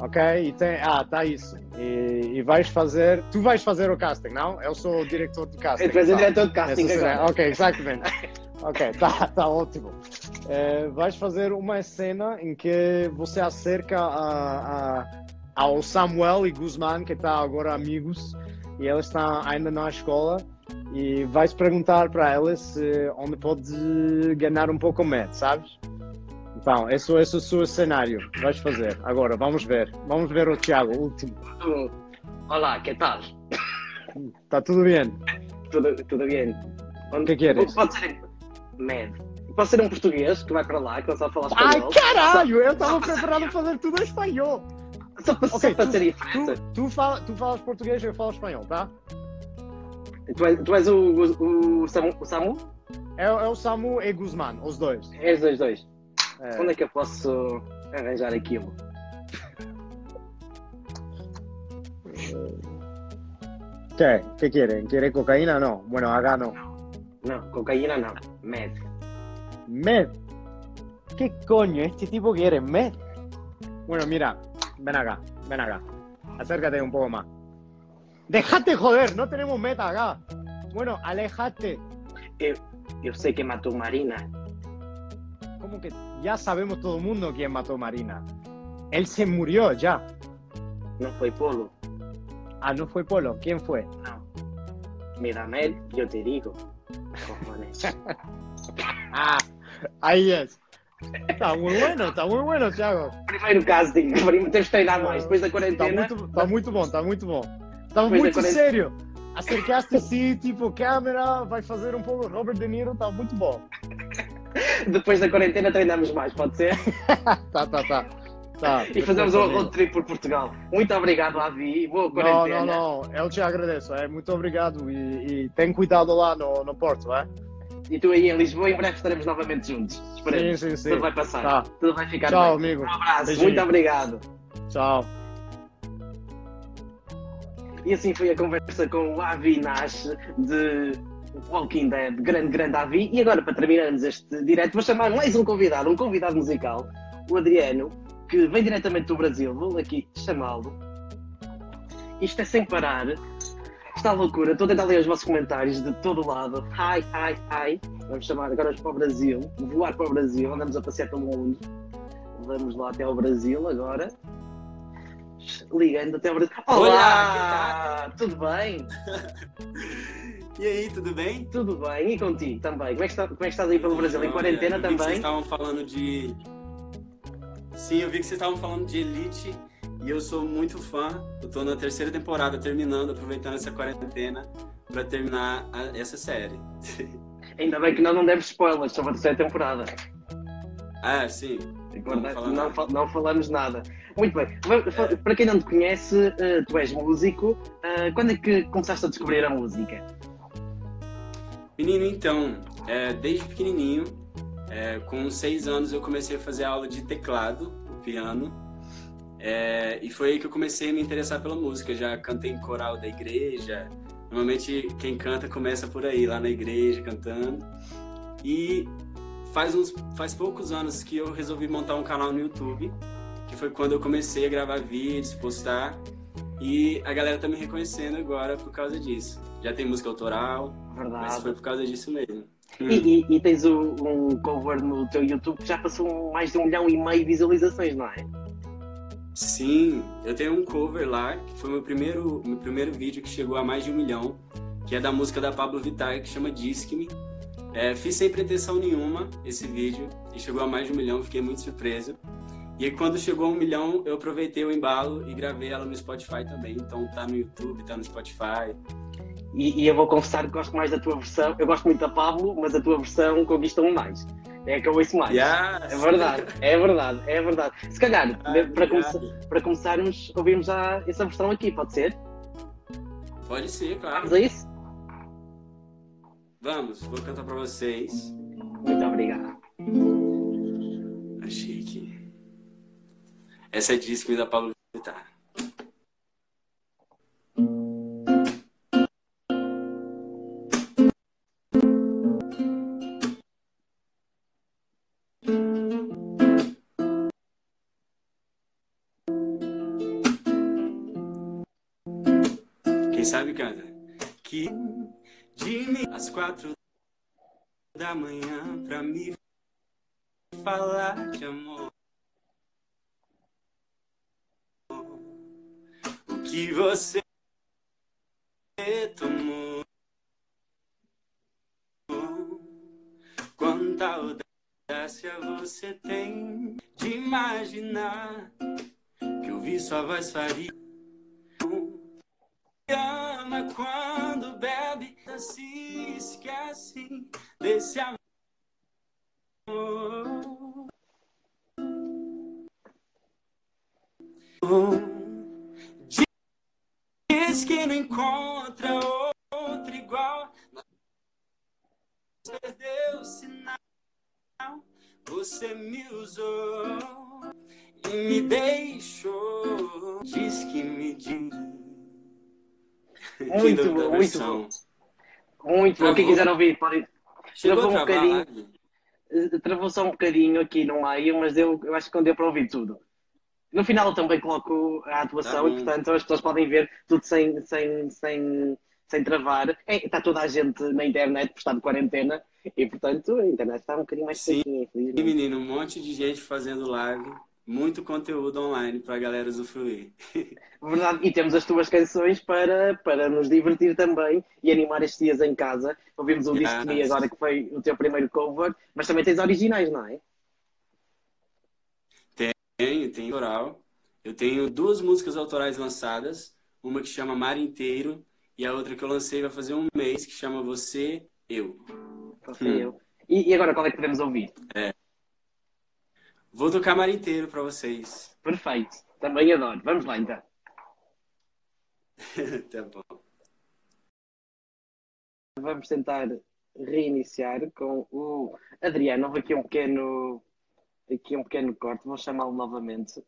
Speaker 5: Ok? E tem, ah, tá isso. E, e vais fazer, tu vais fazer o casting, não? Eu sou o diretor do casting.
Speaker 3: Tu és o
Speaker 5: tá?
Speaker 3: diretor de casting agora.
Speaker 5: Ok, exatamente. ok, tá, tá ótimo. Eh, vais fazer uma cena em que você acerca a, a- ao Samuel e Guzmán, que está agora amigos, e eles estão ainda na escola, e vais perguntar para eles se- onde pode ganhar um pouco mais, sabes? Então, esse, esse é o seu cenário. Vais fazer. Agora, vamos ver. Vamos ver o Tiago, último.
Speaker 3: Tu- Olá, que tal?
Speaker 5: Está tudo bem?
Speaker 3: Tudo, tudo bem?
Speaker 5: O que queres?
Speaker 3: Pode ser. Med. Pode ser um português que vai para lá, que não sabe falar
Speaker 5: Ai,
Speaker 3: espanhol.
Speaker 5: caralho! Eu estava preparado a fazer tudo em espanhol.
Speaker 3: Só para, só
Speaker 5: Ok,
Speaker 3: para
Speaker 5: tu-
Speaker 3: ser
Speaker 5: Tu,
Speaker 3: diferente.
Speaker 5: tu, fala, tu falas português e eu falo espanhol, tá?
Speaker 3: Tu, és, tu és o, o, o, Samu, o Samu?
Speaker 5: É, é o Samu e Guzmán, os dois.
Speaker 3: És dois, dois.
Speaker 5: É.
Speaker 3: Onde é que eu posso arranjar aquilo?
Speaker 5: ¿Qué? ¿Qué quieren? ¿Quiere cocaína? No. Bueno, acá no.
Speaker 3: Não, cocaína não. Med.
Speaker 5: Med. ¿Qué coño este tipo quiere? Med. Bueno, mira, ven acá, ven acá. Acércate un poco más. Déjate joder, no tenemos meta acá. Bueno, aléjate.
Speaker 3: Eu sei que matou Marina.
Speaker 5: Como que ya sabemos todo el mundo quién mató a Marina. Él se murió ya.
Speaker 3: Não foi Polo.
Speaker 5: Ah, no fue Polo. ¿Quién fue?
Speaker 3: Não. Mira, Med, eu te digo.
Speaker 5: Ah, ahí es. Está muy bueno, está muy bueno, Thiago.
Speaker 3: Primeiro casting. Tens de treinar mais. Depois da
Speaker 5: Está
Speaker 3: quarentena.
Speaker 5: muito, tá muito bom, tá muito bom. Tá
Speaker 3: Depois
Speaker 5: muito sério. Acercaste assim, tipo, câmera, vai fazer um pouco Robert De Niro, tá muito bom.
Speaker 3: Depois da quarentena treinamos mais, pode ser?
Speaker 5: Tá, tá, tá. tá
Speaker 3: E fazemos um road trip por Portugal. Muito obrigado, Avi. Boa
Speaker 5: Não,
Speaker 3: quarentena.
Speaker 5: não, não. Eu te agradeço. É, muito obrigado. E, e tem cuidado lá no, no Porto, é?
Speaker 3: E tu aí em Lisboa, em breve estaremos novamente juntos. Esperemos.
Speaker 5: Sim, sim, sim.
Speaker 3: Tudo vai passar.
Speaker 5: Tá.
Speaker 3: Tudo vai ficar
Speaker 5: Tchau,
Speaker 3: bem.
Speaker 5: amigo.
Speaker 3: Um abraço.
Speaker 5: Beijinho.
Speaker 3: Muito obrigado.
Speaker 5: Tchau.
Speaker 3: E assim foi a conversa com o Avi Nash de Walking Dead, grande, grande Avi. E agora, para terminarmos este direto, vou chamar mais um convidado, um convidado musical, o Adriano, que vem diretamente do Brasil. Vou aqui chamá-lo. Isto é sem parar. Está loucura. Estou a tentar ler os vossos comentários de todo lado. Hi, hi, hi. Vamos chamar agora para o Brasil. Voar para o Brasil. Andamos a passear pelo mundo. Vamos lá até ao Brasil agora. Ligando até ao Brasil. Olá!
Speaker 6: Olá,
Speaker 3: Tudo bem?
Speaker 6: E aí, tudo bem?
Speaker 3: Tudo bem. E contigo também? Como é que, está, como é que estás aí pelo Brasil? Em
Speaker 6: Olha,
Speaker 3: quarentena
Speaker 6: eu vi que vocês
Speaker 3: também?
Speaker 6: estavam falando de. Sim, eu vi que vocês estavam falando de Elite e eu sou muito fã. Eu tô na terceira temporada terminando, aproveitando essa quarentena pra terminar a- essa série.
Speaker 3: Ainda bem que nós não demos spoilers sobre a terceira temporada.
Speaker 6: ah, sim.
Speaker 3: Guarda-
Speaker 6: Não
Speaker 3: não, não falamos nada. Muito bem. Fa- Para quem não te conhece, eh, tu és músico. Eh, Quando é que começaste a descobrir a música?
Speaker 6: Menino, então, é, desde pequenininho, é, com seis anos eu comecei a fazer aula de teclado, piano, é, e foi aí que eu comecei a me interessar pela música. Já cantei em coral da igreja, normalmente quem canta começa por aí, lá na igreja, cantando. E faz, uns, faz poucos anos que eu resolvi montar um canal no YouTube, que foi quando eu comecei a gravar vídeos, postar. E a galera tá me reconhecendo agora por causa disso. Já tem música autoral, mas
Speaker 3: Verdade.
Speaker 6: foi por causa disso mesmo.
Speaker 3: E, e- e tens o- um cover no teu YouTube que já passou mais de um milhão e meio de visualizações, não é?
Speaker 6: Sim, eu tenho um cover lá, que foi meu primeiro, meu primeiro vídeo que chegou a mais de um milhão, que é da música da Pablo Vittar, que chama Disque-me. É, fiz sem pretensão nenhuma esse vídeo, e chegou a mais de um milhão, fiquei muito surpreso. E quando chegou a um milhão, eu aproveitei o embalo e gravei ela no Spotify também. Então tá no YouTube, tá no Spotify.
Speaker 3: E, e eu vou confessar que gosto mais da tua versão. Eu gosto muito da Pablo, mas a tua versão conquista-me mais. É que eu ouço mais.
Speaker 6: Yes!
Speaker 3: É verdade, é verdade, é verdade. Se calhar,
Speaker 6: Ah,
Speaker 3: para, começar, para começarmos, ouvimos já essa versão aqui, pode ser?
Speaker 6: Pode ser, claro.
Speaker 3: Vamos a isso?
Speaker 6: Vamos, vou cantar pra vocês.
Speaker 3: Muito obrigado.
Speaker 6: Achei que. Essa é Disque-me da Pablo Vittar. Quatro da manhã pra me falar de amor. O que você tomou? Quanta audácia você tem de imaginar que ouvir sua voz faria. Ama quando bebe, se esquece desse amor. Diz que não encontra outro igual. Perdeu o sinal. Você me usou e me deixou. Diz que me diz.
Speaker 3: Muito muito. Muito bom. Quem
Speaker 6: Travou.
Speaker 3: quiser ouvir, pode.
Speaker 6: Chegou
Speaker 3: Travou um bocadinho. eh, Travou só um bocadinho aqui no meio, mas eu, eu acho que não deu para ouvir tudo. No final eu também coloco a atuação
Speaker 6: Tá
Speaker 3: e, portanto, as pessoas podem ver tudo sem, sem, sem, sem travar. É, está toda a gente na internet por estar de quarentena e, portanto, a internet está um bocadinho mais
Speaker 6: Sim. menino, um monte de gente fazendo live. Muito conteúdo online pra galera usufruir.
Speaker 3: Verdade, e temos as tuas canções para, para nos divertir também e animar estes dias em casa. Ouvimos o. Disque Me agora, que foi o teu primeiro cover, mas também tens originais, não é?
Speaker 6: Tenho, tenho autoral. Eu tenho duas músicas autorais lançadas. Uma que chama Mar Inteiro e a outra que eu lancei vai fazer um mês que chama Você, Eu.
Speaker 3: Você
Speaker 6: Hum.
Speaker 3: e eu. E, e agora qual é que podemos ouvir?
Speaker 6: Vou tocar Mar Inteiro pra vocês.
Speaker 3: Perfeito, também adoro. Vamos lá então.
Speaker 6: tá bom.
Speaker 3: Vamos tentar reiniciar com o Adriano. Houve aqui um pequeno, aqui um pequeno corte, vou chamá-lo novamente.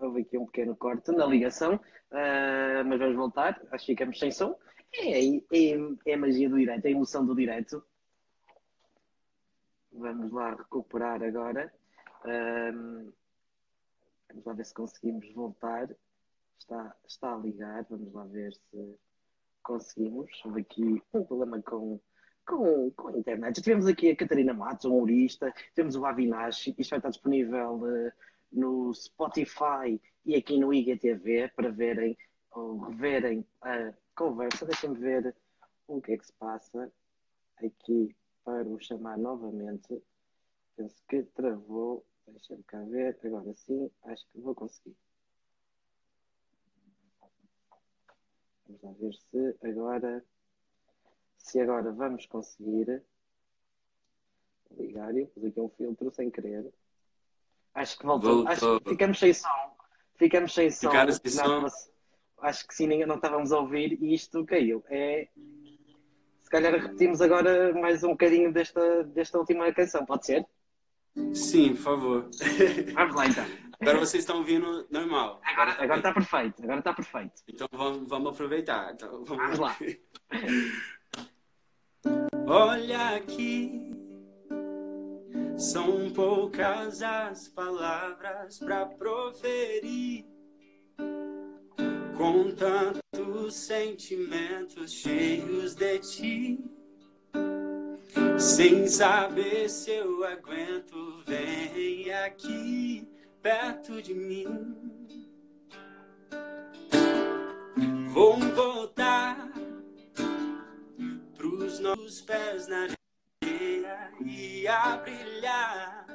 Speaker 3: Houve aqui um pequeno corte na ligação, ah, mas vamos voltar. Acho que ficamos sem som. É, é, é a magia do direto, é a emoção do direto. Vamos lá recuperar agora. Ahm, vamos lá ver se conseguimos voltar. Está, está a ligar, vamos lá ver se conseguimos. Houve aqui um problema com, com, com a internet. Já tivemos aqui a Catarina Matos, a humorista, temos o Avinash, isto vai estar disponível eh, no Spotify e aqui no IGTV para verem ou reverem a conversa. Deixem-me ver o que é que se passa aqui para o chamar novamente. Penso que travou. Deixa-me cá ver. Agora sim, acho que vou conseguir. Vamos lá ver se agora. Se agora vamos conseguir ligar. Eu pus aqui um filtro sem querer. Acho que voltou.
Speaker 6: Voltou.
Speaker 3: Acho que ficamos sem som. Ficamos sem som.
Speaker 6: Sem
Speaker 3: Não,
Speaker 6: som?
Speaker 3: Acho que sim, não estávamos a ouvir e isto caiu. É. Se calhar repetimos agora mais um bocadinho desta, desta última canção, pode ser?
Speaker 6: Sim, por favor.
Speaker 3: Vamos lá então.
Speaker 6: Agora vocês estão ouvindo normal.
Speaker 3: Agora,
Speaker 6: tá
Speaker 3: agora
Speaker 6: bem.
Speaker 3: está perfeito, agora está perfeito.
Speaker 6: Então vamos, vamos aproveitar. Então,
Speaker 3: Vamos lá.
Speaker 6: Olha aqui, são poucas as palavras para proferir. com tantos sentimentos cheios de ti. Sem saber se eu aguento, vem aqui perto de mim. Vou voltar pros nossos pés na areia e a brilhar.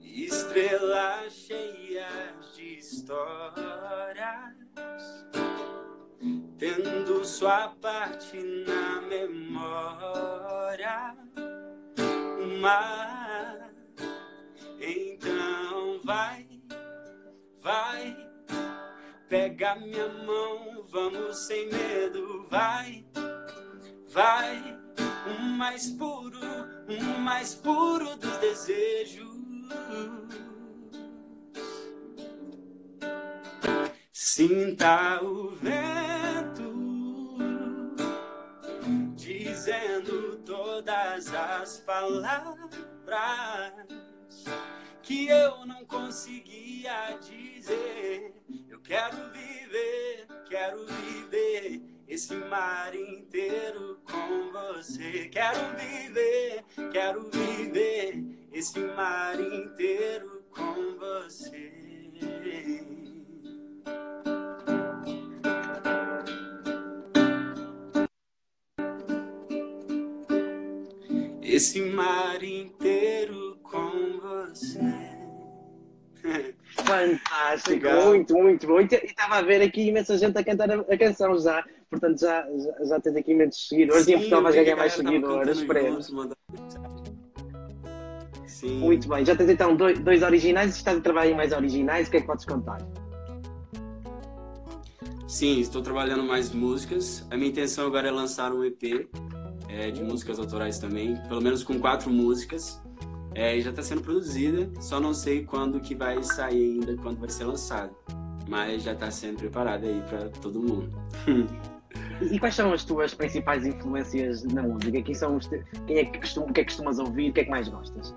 Speaker 6: Estrelas cheias de histórias, tendo sua parte na memória. Mas então vai, vai, pega minha mão, vamos sem medo, vai, vai, o mais puro, o mais puro dos desejos. Sinta o vento dizendo todas as palavras que eu não conseguia dizer. Eu quero viver, quero viver esse mar inteiro com você. Quero viver, quero viver esse mar inteiro com você. Esse mar inteiro com você.
Speaker 3: Fantástico, muito, muito bom. E estava a ver aqui imensa gente a cantar a, a canção já. Portanto, já, já, já tens aqui imensos seguidores. e em Portugal vais ganhar mais seguidores.
Speaker 6: Sim.
Speaker 3: Muito bem, já tens então dois, dois originais estás a trabalhar em mais originais. O que é que podes contar?
Speaker 6: Sim, estou trabalhando mais músicas. A minha intenção agora é lançar um EP é, de músicas autorais também, pelo menos com quatro músicas. É, e já está sendo produzida, só não sei quando que vai sair ainda, quando vai ser lançado. Mas já está sendo preparada aí para todo mundo.
Speaker 3: E quais são as tuas principais influências na música? Quem, são os te... Quem é que costuma, o que é que costumas ouvir? O que é que mais gostas?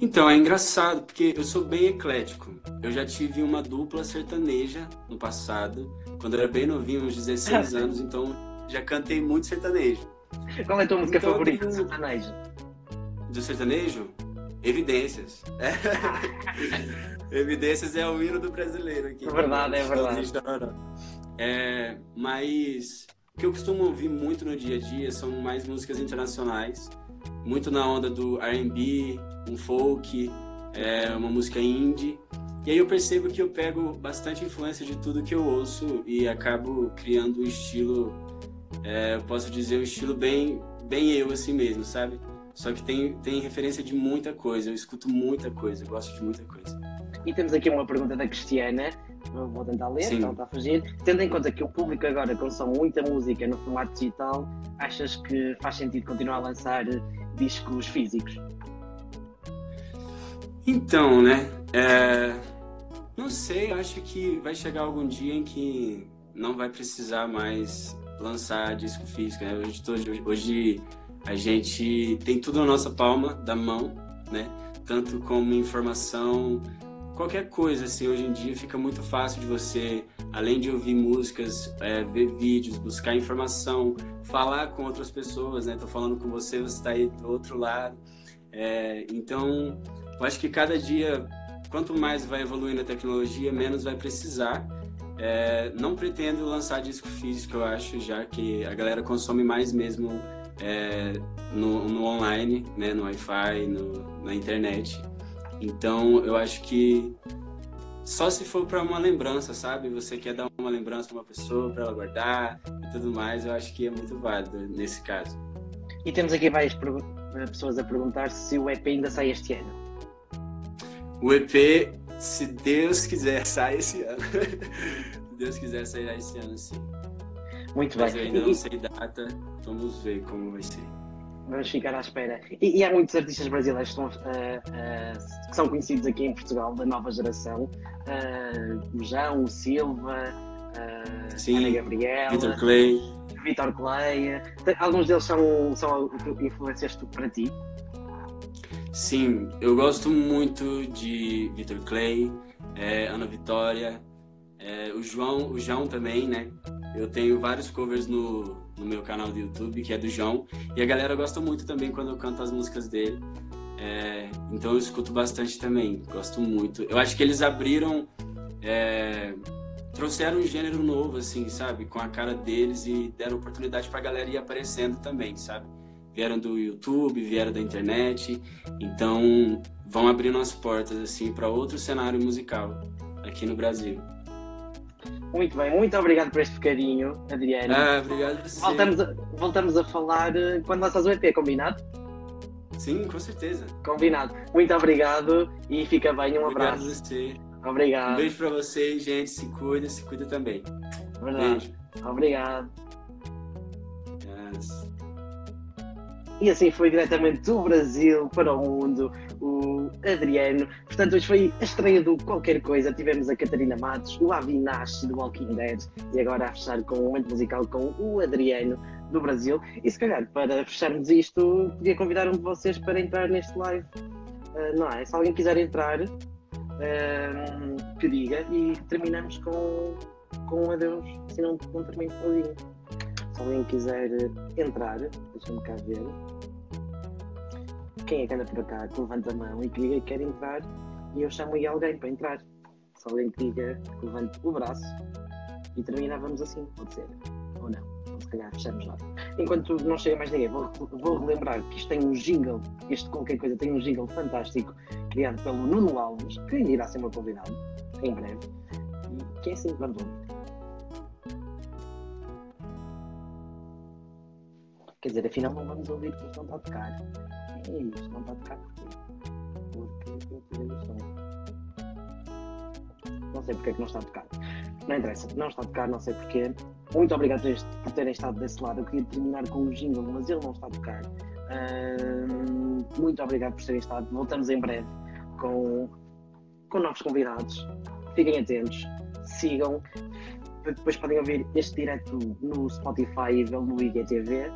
Speaker 6: Então, é engraçado, porque eu sou bem eclético. Eu já tive uma dupla sertaneja no passado, quando eu era bem novinho, uns 16 anos, então já cantei muito sertanejo.
Speaker 3: Qual é a tua música
Speaker 6: Então,
Speaker 3: favorita
Speaker 6: tenho-
Speaker 3: sertanejo?
Speaker 6: Do sertanejo? Evidências. Evidências é o hino do brasileiro aqui.
Speaker 3: É verdade, é verdade.
Speaker 6: É, mas o que eu costumo ouvir muito no dia a dia são mais músicas internacionais, muito na onda do R&B, um folk, é, uma música indie. E aí eu percebo que eu pego bastante influência de tudo que eu ouço e acabo criando um estilo, é, eu posso dizer um estilo bem, bem eu assim mesmo, sabe? Só que tem, tem referência de muita coisa, eu escuto muita coisa, eu gosto de muita coisa.
Speaker 3: E temos aqui uma pergunta da Cristiana. Vou tentar ler,
Speaker 6: Sim.
Speaker 3: ela está a fugir. Tendo em conta que o público agora consome muita música no formato digital, achas que faz sentido continuar a lançar discos físicos?
Speaker 6: Então, né? é, Não sei, acho que vai chegar algum dia em que não vai precisar mais lançar disco físico. Né? Hoje, hoje, a gente tem tudo na nossa palma da mão, né? Tanto como informação, qualquer coisa assim. Hoje em dia fica muito fácil de você, além de ouvir músicas, é, ver vídeos, buscar informação, falar com outras pessoas, né? Tô falando com você, você está aí do outro lado. É, então, eu acho que cada dia, quanto mais vai evoluindo a tecnologia, menos vai precisar. É, não pretendo lançar disco físico, eu acho, já que a galera consome mais mesmo é, no, no online, né, no Wi-Fi, no- na internet. Então, eu acho que só se for para uma lembrança, sabe? Você quer dar uma lembrança para uma pessoa, para ela guardar e tudo mais, eu acho que é muito válido nesse caso.
Speaker 3: E temos aqui várias pessoas a perguntar se o EP ainda sai este ano.
Speaker 6: O EP, se Deus quiser, sai esse ano. se Deus quiser, sairá esse ano, sim.
Speaker 3: Muito
Speaker 6: Mas
Speaker 3: bem.
Speaker 6: eu ainda
Speaker 3: E-
Speaker 6: não sei data, vamos ver como vai ser.
Speaker 3: Vamos ficar à espera. E, e há muitos artistas brasileiros que, estão, ah, ah, que são conhecidos aqui em Portugal, da nova geração. O João, o Silva, ah,
Speaker 6: Sim,
Speaker 3: Ana Gabriela,
Speaker 6: Victor Clay.
Speaker 3: Vitor Clay. Alguns deles são, são influências para ti.
Speaker 6: Sim, eu gosto muito de Victor Clay, é, Ana Vitória, É, o João, o João também, né? Eu tenho vários covers no, no meu canal do YouTube, que é do João. E a galera gosta muito também quando eu canto as músicas dele. É, então eu escuto bastante também, gosto muito. Eu acho que eles abriram, é, trouxeram um gênero novo, assim, sabe? Com a cara deles e deram oportunidade pra galera ir aparecendo também, sabe? Vieram do YouTube, vieram da internet, então vão abrindo as portas, assim, para outro cenário musical aqui no Brasil.
Speaker 3: Muito bem, muito obrigado por este bocadinho, Adriano.
Speaker 6: Ah, obrigado a você.
Speaker 3: Voltamos a, voltamos a falar eh, quando lanças o EP, combinado?
Speaker 6: Sim, com certeza.
Speaker 3: Combinado. Muito obrigado e fica bem. Um
Speaker 6: Obrigado a
Speaker 3: abraço.
Speaker 6: você. Um
Speaker 3: Obrigado.
Speaker 6: beijo pra vocês, gente. Se cuida, se cuida também.
Speaker 3: Verdade.
Speaker 6: Beijo.
Speaker 3: Obrigado.
Speaker 6: Yes.
Speaker 3: E assim foi diretamente do Brasil para o mundo o Adriano. Portanto, hoje foi a estreia do Qualquer Coisa. Tivemos a Catarina Matos, o Avinash do Walking Dead e agora a fechar com um momento musical com o Adriano do Brasil. E se calhar, para fecharmos isto, podia convidar um de vocês para entrar neste live. Ah, não é? Se alguém quiser entrar, ah, que diga e terminamos com, com um adeus. Assim não, não termino sozinho. Se alguém quiser entrar, deixa-me cá ver. Quem é que anda por cá? Que levanta a mão e que diga que quer entrar e eu chamo aí alguém para entrar. Se alguém que diga que levante o braço e terminávamos assim, pode ser. Ou não. Ou se calhar fechamos lá. Enquanto não chega mais ninguém, vou, vou relembrar que isto tem um jingle, este qualquer coisa tem um jingle fantástico criado pelo Nuno Alves, que irá ser meu convidado em breve. E que é assim, vamos ouvir. Quer dizer, afinal não vamos ouvir porque não está a tocar. É isto, não está a tocar porquê? Porque eu tirei o som. Não sei porque é que não está a tocar. Não interessa, não está a tocar, não sei porquê. Muito obrigado por, terem estado desse lado. Eu queria terminar com o jingle, mas ele não está a tocar. Ahm, muito obrigado por terem estado. Voltamos em breve com, com novos convidados. Fiquem atentos, sigam. Depois podem ouvir este direto no Spotify e no IGTV.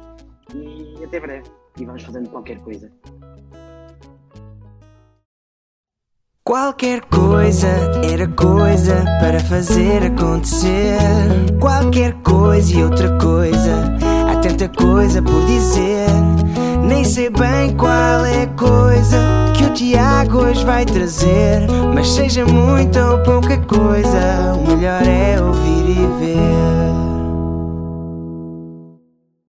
Speaker 3: E até breve. E vamos fazendo qualquer coisa.
Speaker 1: Qualquer coisa era coisa para fazer acontecer. Qualquer coisa e outra coisa. Há tanta coisa por dizer. Nem sei bem qual é a coisa que o Tiago hoje vai trazer. Mas seja muita ou pouca coisa, o melhor é ouvir e ver.